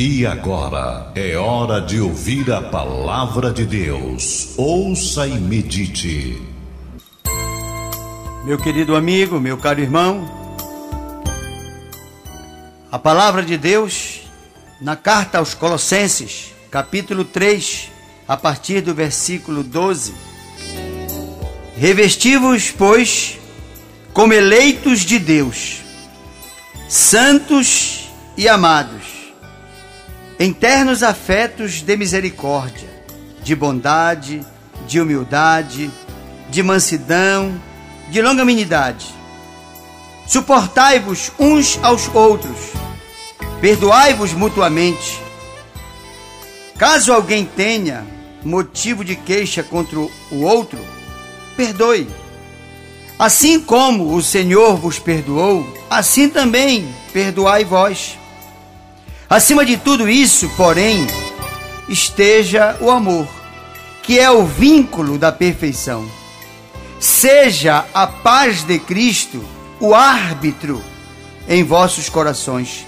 E agora é hora de ouvir a palavra de Deus. Ouça e medite. Meu querido amigo, meu caro irmão, a palavra de Deus na carta aos Colossenses, capítulo 3, a partir do versículo 12. Revestivos, pois, como eleitos de Deus, santos e amados em ternos afetos de misericórdia, de bondade, de humildade, de mansidão, de longanimidade. Suportai-vos uns aos outros, perdoai-vos mutuamente. Caso alguém tenha motivo de queixa contra o outro, perdoe. Assim como o Senhor vos perdoou, assim também perdoai vós. Acima de tudo isso, porém, esteja o amor, que é o vínculo da perfeição. Seja a paz de Cristo o árbitro em vossos corações,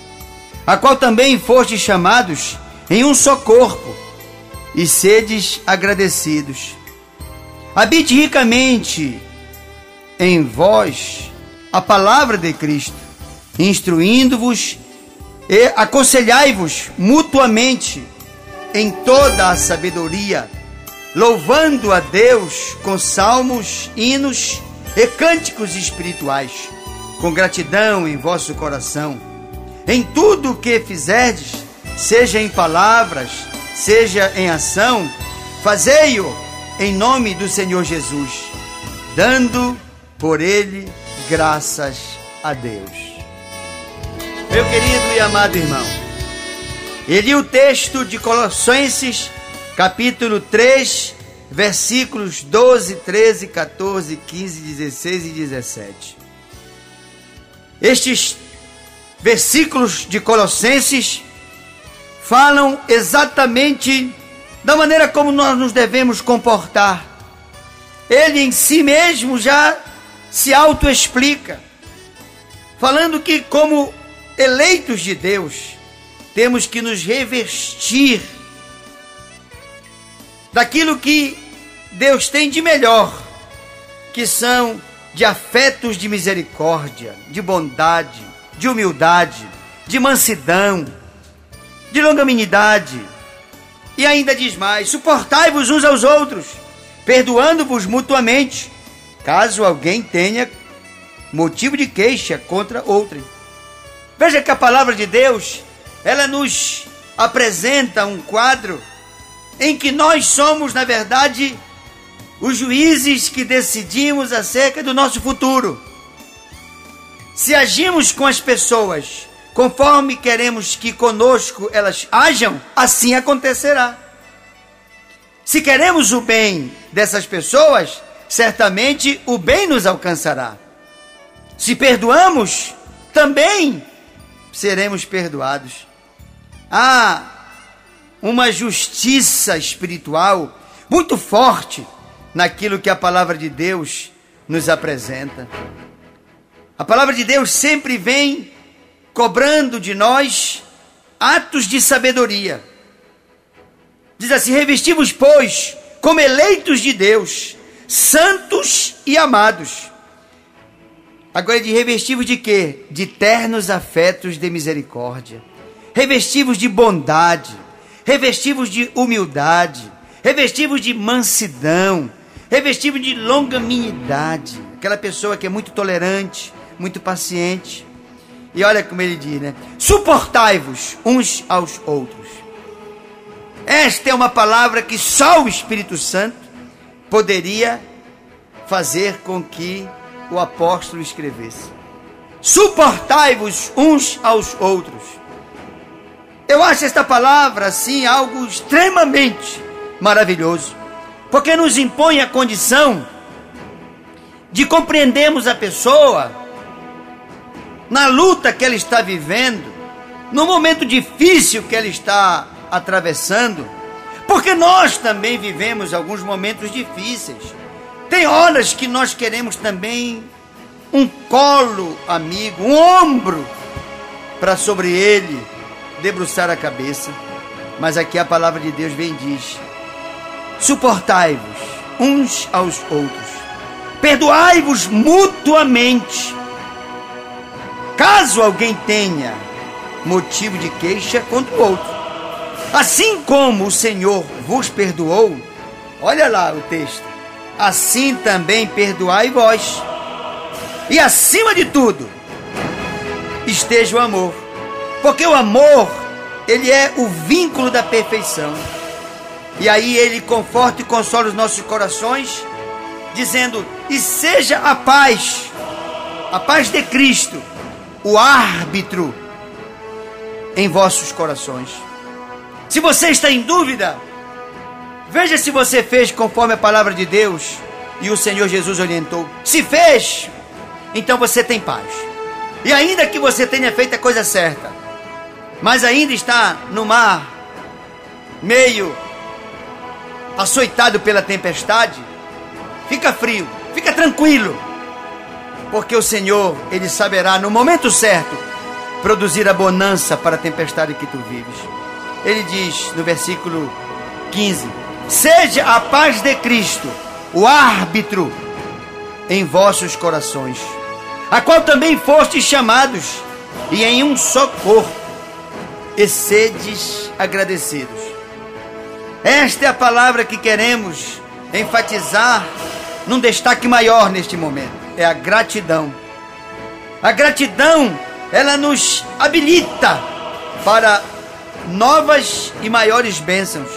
a qual também fostes chamados em um só corpo, e sedes agradecidos. Habite ricamente em vós a palavra de Cristo, instruindo-vos e aconselhai-vos mutuamente em toda a sabedoria, louvando a Deus com salmos, hinos e cânticos espirituais, com gratidão em vosso coração. Em tudo o que fizerdes, seja em palavras, seja em ação, fazei-o em nome do Senhor Jesus, dando por ele graças a Deus. Meu querido e amado irmão, e li o texto de Colossenses, capítulo 3, versículos 12, 13, 14, 15, 16 e 17. Estes versículos de Colossenses falam exatamente da maneira como nós nos devemos comportar. Ele em si mesmo já se autoexplica, falando que, como eleitos de Deus, temos que nos revestir daquilo que Deus tem de melhor, que são de afetos de misericórdia, de bondade, de humildade, de mansidão, de longanimidade. E ainda diz mais: suportai-vos uns aos outros, perdoando-vos mutuamente, caso alguém tenha motivo de queixa contra outrem. Veja que a palavra de Deus, ela nos apresenta um quadro em que nós somos, na verdade, os juízes que decidimos acerca do nosso futuro. Se agimos com as pessoas conforme queremos que conosco elas ajam, assim acontecerá. Se queremos o bem dessas pessoas, certamente o bem nos alcançará. Se perdoamos, também seremos perdoados. Há uma justiça espiritual muito forte naquilo que a palavra de Deus nos apresenta. A palavra de Deus sempre vem cobrando de nós atos de sabedoria. Diz assim: revestimos, pois, como eleitos de Deus, santos e amados Agora é de revestivos de quê? De ternos afetos de misericórdia, revestivos de bondade, revestivos de humildade, revestivos de mansidão, revestivos de longanimidade. Aquela pessoa que é muito tolerante, muito paciente. E olha como ele diz, né? Suportai-vos uns aos outros. Esta é uma palavra que só o Espírito Santo poderia fazer com que o apóstolo escrevesse: Suportai-vos uns aos outros. Eu acho esta palavra assim algo extremamente maravilhoso, porque nos impõe a condição de compreendermos a pessoa na luta que ela está vivendo, no momento difícil que ela está atravessando, porque nós também vivemos alguns momentos difíceis. Tem horas que nós queremos também um colo amigo, um ombro para sobre ele debruçar a cabeça, mas aqui a palavra de Deus vem diz: suportai-vos uns aos outros, perdoai-vos mutuamente. Caso alguém tenha motivo de queixa contra o outro, assim como o Senhor vos perdoou, olha lá o texto, assim também perdoai vós. E acima de tudo, esteja o amor. Porque o amor, ele é o vínculo da perfeição. E aí ele conforta e consola os nossos corações, dizendo: "E seja a paz, a paz de Cristo, o árbitro em vossos corações." Se você está em dúvida, veja se você fez conforme a palavra de Deus e o Senhor Jesus orientou. Se fez, então você tem paz. E ainda que você tenha feito a coisa certa, mas ainda está no mar, meio açoitado pela tempestade, fica frio, fica tranquilo, porque o Senhor, Ele saberá no momento certo produzir a bonança para a tempestade que tu vives. Ele diz no versículo 15: Seja a paz de Cristo o árbitro em vossos corações a qual também fostes chamados, e em um só corpo, e sedes agradecidos. Esta é a palavra que queremos enfatizar num destaque maior neste momento: é a gratidão. A gratidão, ela nos habilita para novas e maiores bênçãos.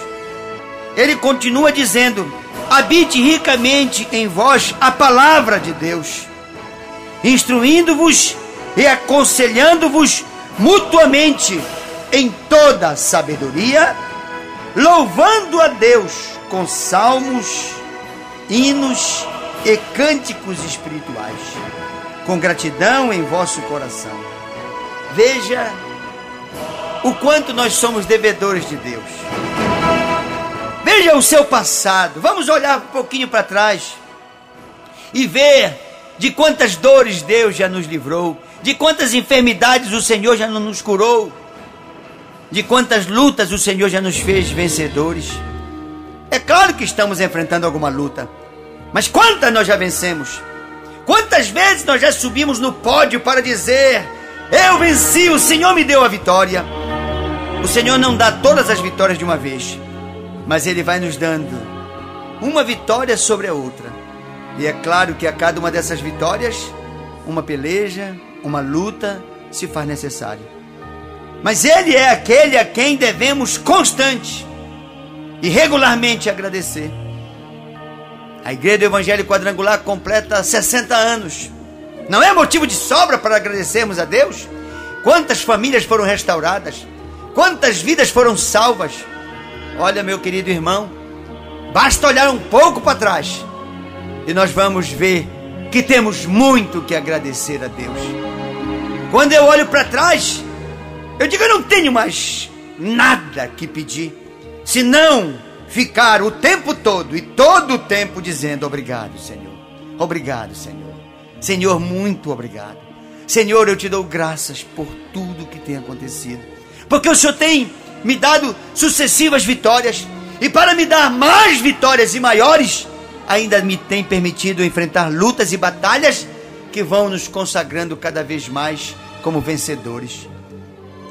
Ele continua dizendo: habite ricamente em vós a palavra de Deus instruindo-vos e aconselhando-vos mutuamente em toda sabedoria, louvando a Deus com salmos, hinos e cânticos espirituais, com gratidão em vosso coração. Veja o quanto nós somos devedores de Deus. Veja o seu passado. Vamos olhar um pouquinho para trás e ver de quantas dores Deus já nos livrou, de quantas enfermidades o Senhor já nos curou, de quantas lutas o Senhor já nos fez vencedores. É claro que estamos enfrentando alguma luta, mas quantas nós já vencemos? Quantas vezes nós já subimos no pódio para dizer: Eu venci, o Senhor me deu a vitória. O Senhor não dá todas as vitórias de uma vez, mas Ele vai nos dando uma vitória sobre a outra e é claro que a cada uma dessas vitórias, uma peleja, uma luta se faz necessária. Mas Ele é aquele a quem devemos constante e regularmente agradecer. A Igreja do Evangelho Quadrangular completa 60 anos. Não é motivo de sobra para agradecermos a Deus? Quantas famílias foram restauradas? Quantas vidas foram salvas? Olha, meu querido irmão, basta olhar um pouco para trás e nós vamos ver que temos muito que agradecer a Deus. Quando eu olho para trás, eu digo: eu não tenho mais nada que pedir, senão ficar o tempo todo e todo o tempo dizendo: obrigado, Senhor. Obrigado, Senhor. Senhor, muito obrigado. Senhor, eu te dou graças por tudo que tem acontecido, porque o Senhor tem me dado sucessivas vitórias, e para me dar mais vitórias e maiores, ainda me tem permitido enfrentar lutas e batalhas que vão nos consagrando cada vez mais como vencedores.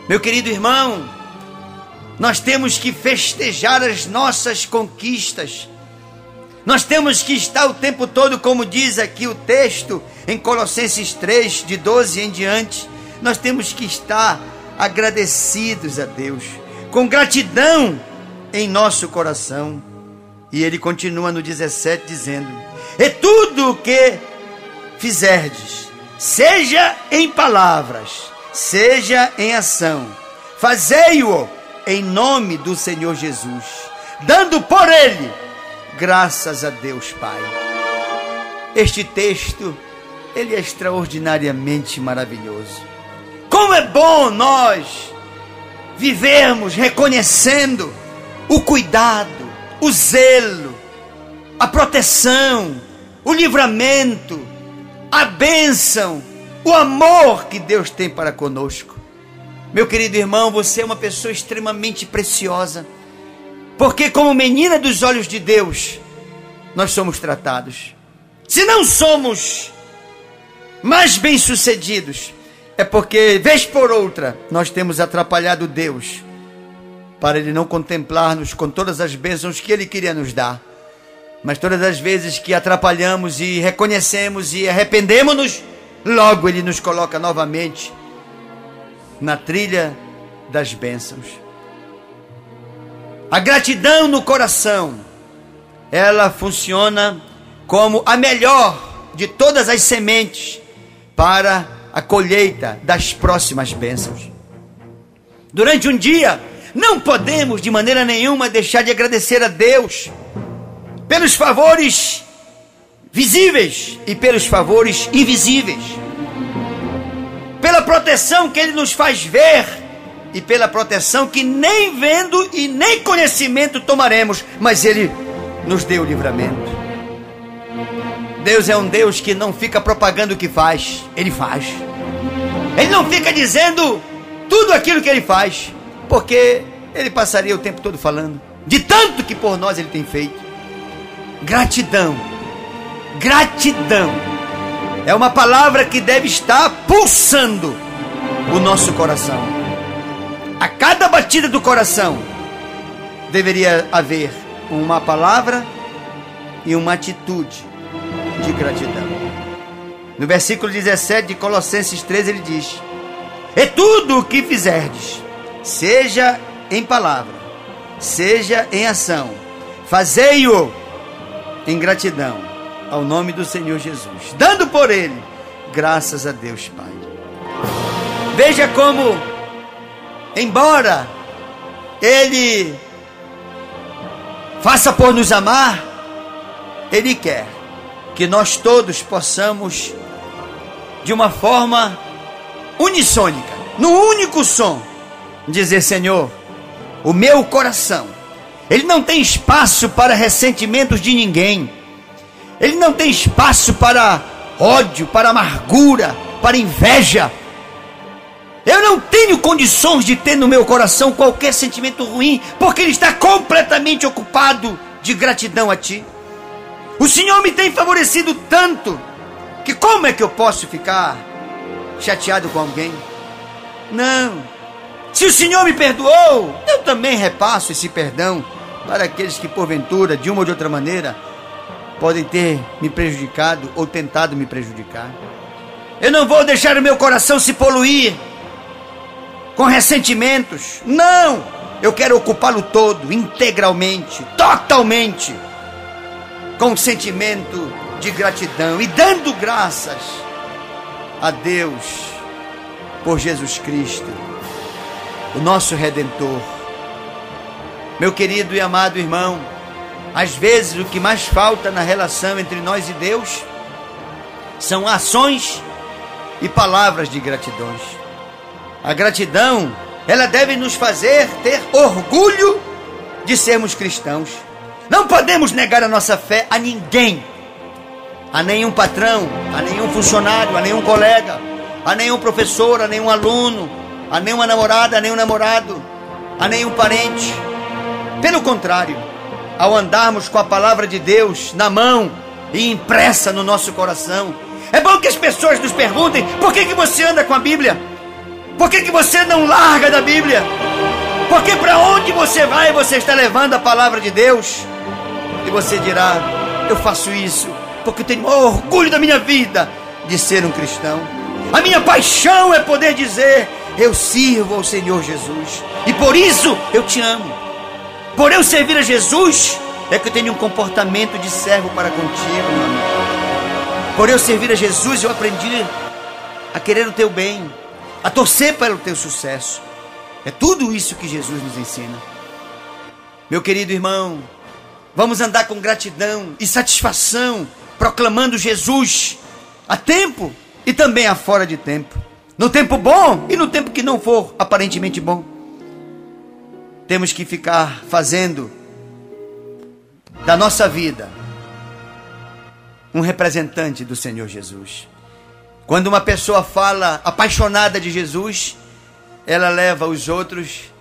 Meu querido irmão, nós temos que festejar as nossas conquistas. Nós temos que estar o tempo todo, como diz aqui o texto, em Colossenses 3, de 12 em diante, nós temos que estar agradecidos a Deus, com gratidão em nosso coração. E ele continua no 17 dizendo: E tudo o que fizerdes, seja em palavras, seja em ação, fazei-o em nome do Senhor Jesus, dando por ele graças a Deus Pai. Este texto, ele é extraordinariamente maravilhoso. Como é bom nós vivermos reconhecendo o cuidado, o zelo, a proteção, o livramento, a bênção, o amor que Deus tem para conosco. Meu querido irmão, você é uma pessoa extremamente preciosa. Porque, como menina dos olhos de Deus, nós somos tratados. Se não somos mais bem-sucedidos, é porque, vez por outra, nós temos atrapalhado Deus para Ele não contemplar-nos com todas as bênçãos que Ele queria nos dar. Mas todas as vezes que atrapalhamos e reconhecemos e arrependemos-nos, logo Ele nos coloca novamente na trilha das bênçãos. A gratidão no coração, ela funciona como a melhor de todas as sementes para a colheita das próximas bênçãos. Durante um dia, não podemos de maneira nenhuma deixar de agradecer a Deus pelos favores visíveis e pelos favores invisíveis, pela proteção que Ele nos faz ver e pela proteção que nem vendo e nem conhecimento tomaremos, mas Ele nos deu livramento. Deus é um Deus que não fica propagando o que faz, Ele faz. Ele não fica dizendo tudo aquilo que Ele faz porque ele passaria o tempo todo falando de tanto que por nós ele tem feito. Gratidão, gratidão é uma palavra que deve estar pulsando o nosso coração. A cada batida do coração deveria haver uma palavra e uma atitude de gratidão. No versículo 17 de Colossenses 3 ele diz: E tudo o que fizerdes, seja em palavra, seja em ação, fazei-o em gratidão ao nome do Senhor Jesus, dando por ele graças a Deus Pai. Veja como, embora ele faça por nos amar, ele quer que nós todos possamos, de uma forma unissônica, no único som, dizer: Senhor, o meu coração, ele não tem espaço para ressentimentos de ninguém, ele não tem espaço para ódio, para amargura, para inveja. Eu não tenho condições de ter no meu coração qualquer sentimento ruim, porque ele está completamente ocupado de gratidão a ti. O Senhor me tem favorecido tanto que como é que eu posso ficar chateado com alguém? Não. Se o Senhor me perdoou, eu também repasso esse perdão para aqueles que, porventura, de uma ou de outra maneira, podem ter me prejudicado ou tentado me prejudicar. Eu não vou deixar o meu coração se poluir com ressentimentos. Não! Eu quero ocupá-lo todo, integralmente, totalmente, com sentimento de gratidão e dando graças a Deus por Jesus Cristo o nosso redentor. Meu querido e amado irmão, às vezes o que mais falta na relação entre nós e Deus são ações e palavras de gratidão. A gratidão, ela deve nos fazer ter orgulho de sermos cristãos. Não podemos negar a nossa fé a ninguém, a nenhum patrão, a nenhum funcionário, a nenhum colega, a nenhum professor, a nenhum aluno, a nenhuma namorada, a nenhum namorado, a nenhum parente. Pelo contrário, ao andarmos com a palavra de Deus na mão e impressa no nosso coração, é bom que as pessoas nos perguntem por que, que você anda com a Bíblia? Por que, que você não larga da Bíblia? Porque para onde você vai, você está levando a palavra de Deus? E você dirá: Eu faço isso porque tenho orgulho da minha vida de ser um cristão. A minha paixão é poder dizer: eu sirvo ao Senhor Jesus. E por isso eu te amo. Por eu servir a Jesus, é que eu tenho um comportamento de servo para contigo, meu amigo. Por eu servir a Jesus, eu aprendi a querer o teu bem, a torcer para o teu sucesso. É tudo isso que Jesus nos ensina. Meu querido irmão, vamos andar com gratidão e satisfação, proclamando Jesus a tempo e também a fora de tempo. No tempo bom e no tempo que não for aparentemente bom. Temos que ficar fazendo da nossa vida um representante do Senhor Jesus. Quando uma pessoa fala apaixonada de Jesus, ela leva os outros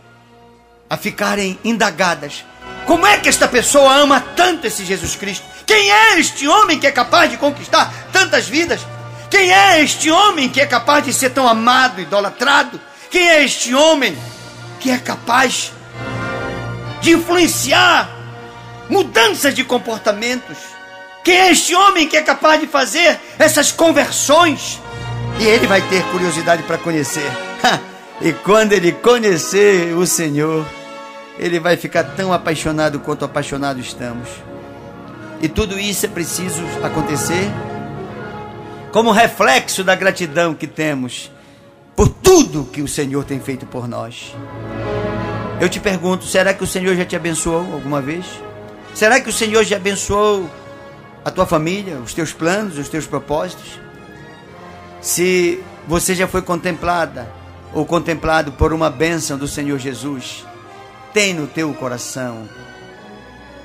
a ficarem indagadas. Como é que esta pessoa ama tanto esse Jesus Cristo? Quem é este homem que é capaz de conquistar tantas vidas? Quem é este homem que é capaz de ser tão amado, idolatrado? Quem é este homem que é capaz de influenciar mudanças de comportamentos? Quem é este homem que é capaz de fazer essas conversões? E ele vai ter curiosidade para conhecer. E quando ele conhecer o Senhor, ele vai ficar tão apaixonado quanto apaixonados estamos. E tudo isso é preciso acontecer como reflexo da gratidão que temos por tudo que o Senhor tem feito por nós. Eu te pergunto, será que o Senhor já te abençoou alguma vez? Será que o Senhor já abençoou a tua família, os teus planos, os teus propósitos? Se você já foi contemplada ou contemplado por uma bênção do Senhor Jesus, tem no teu coração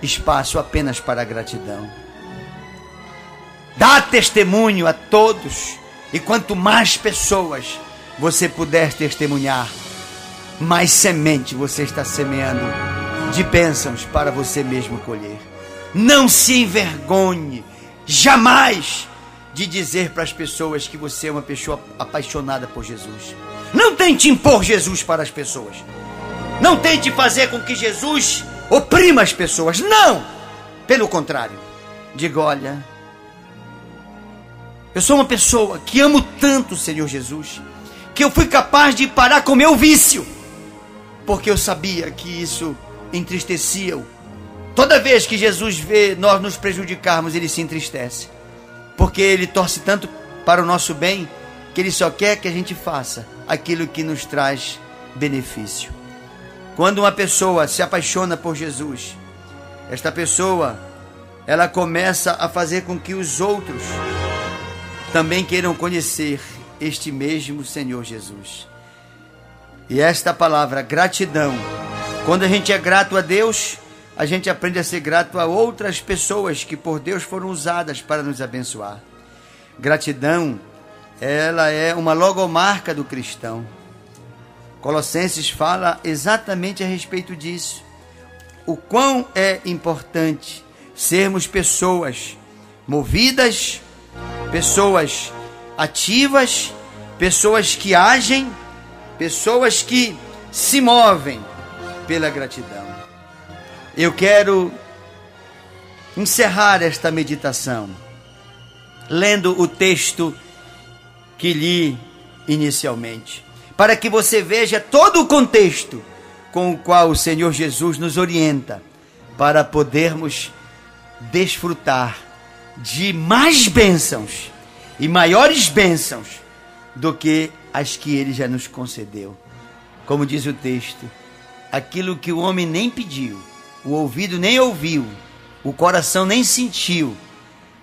espaço apenas para a gratidão. Dá testemunho a todos, e quanto mais pessoas você puder testemunhar, mais semente você está semeando de bênçãos para você mesmo colher. Não se envergonhe jamais de dizer para as pessoas que você é uma pessoa apaixonada por Jesus. Tente impor Jesus para as pessoas. Não tente fazer com que Jesus oprima as pessoas. Não! Pelo contrário, diga: olha, eu sou uma pessoa que amo tanto o Senhor Jesus que eu fui capaz de parar com meu vício, porque eu sabia que isso entristecia-o. Toda vez que Jesus vê nós nos prejudicarmos, ele se entristece, porque ele torce tanto para o nosso bem que ele só quer que a gente faça aquilo que nos traz benefício. Quando uma pessoa se apaixona por Jesus, esta pessoa ela começa a fazer com que os outros também queiram conhecer este mesmo Senhor Jesus. E esta palavra gratidão, quando a gente é grato a Deus, a gente aprende a ser grato a outras pessoas que por Deus foram usadas para nos abençoar. Gratidão, ela é uma logomarca do cristão. Colossenses fala exatamente a respeito disso. O quão é importante sermos pessoas movidas, pessoas ativas, pessoas que agem, pessoas que se movem pela gratidão. Eu quero encerrar esta meditação lendo o texto que li inicialmente para que você veja todo o contexto com o qual o Senhor Jesus nos orienta para podermos desfrutar de mais bênçãos e maiores bênçãos do que as que ele já nos concedeu. Como diz o texto, aquilo que o homem nem pediu, o ouvido nem ouviu, o coração nem sentiu,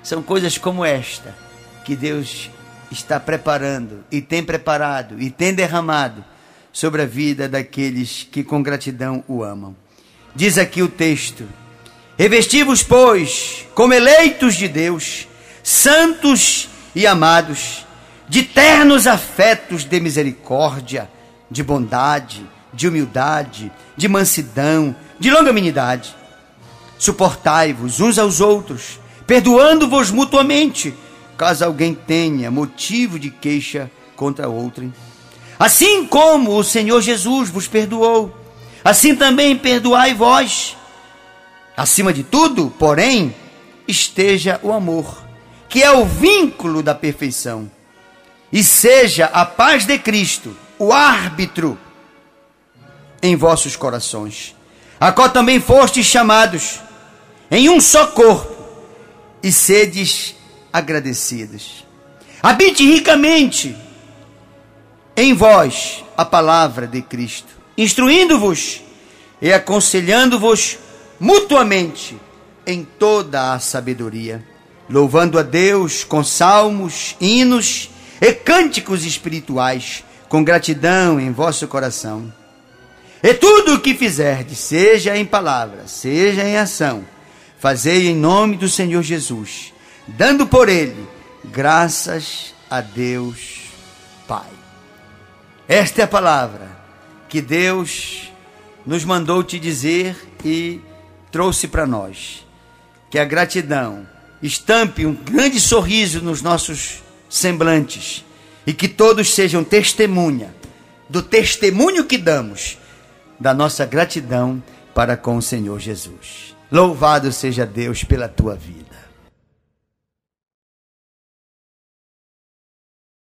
são coisas como esta que Deus está preparando e tem preparado e tem derramado sobre a vida daqueles que com gratidão o amam. Diz aqui o texto: Revestivos, pois, como eleitos de Deus, santos e amados, de ternos afetos de misericórdia, de bondade, de humildade, de mansidão, de longanimidade. Suportai-vos uns aos outros, perdoando-vos mutuamente caso alguém tenha motivo de queixa contra outrem. Assim como o Senhor Jesus vos perdoou, assim também perdoai vós. Acima de tudo, porém, esteja o amor, que é o vínculo da perfeição, e seja a paz de Cristo o árbitro em vossos corações, a qual também fostes chamados em um só corpo, e sedes agradecidos. Habite ricamente em vós a palavra de Cristo, instruindo-vos e aconselhando-vos mutuamente em toda a sabedoria, louvando a Deus com salmos, hinos e cânticos espirituais, com gratidão em vosso coração. E tudo o que fizerdes, seja em palavra, seja em ação, fazei em nome do Senhor Jesus dando por ele graças a Deus Pai. Esta é a palavra que Deus nos mandou te dizer e trouxe para nós. Que a gratidão estampe um grande sorriso nos nossos semblantes e que todos sejam testemunha do testemunho que damos da nossa gratidão para com o Senhor Jesus. Louvado seja Deus pela tua vida.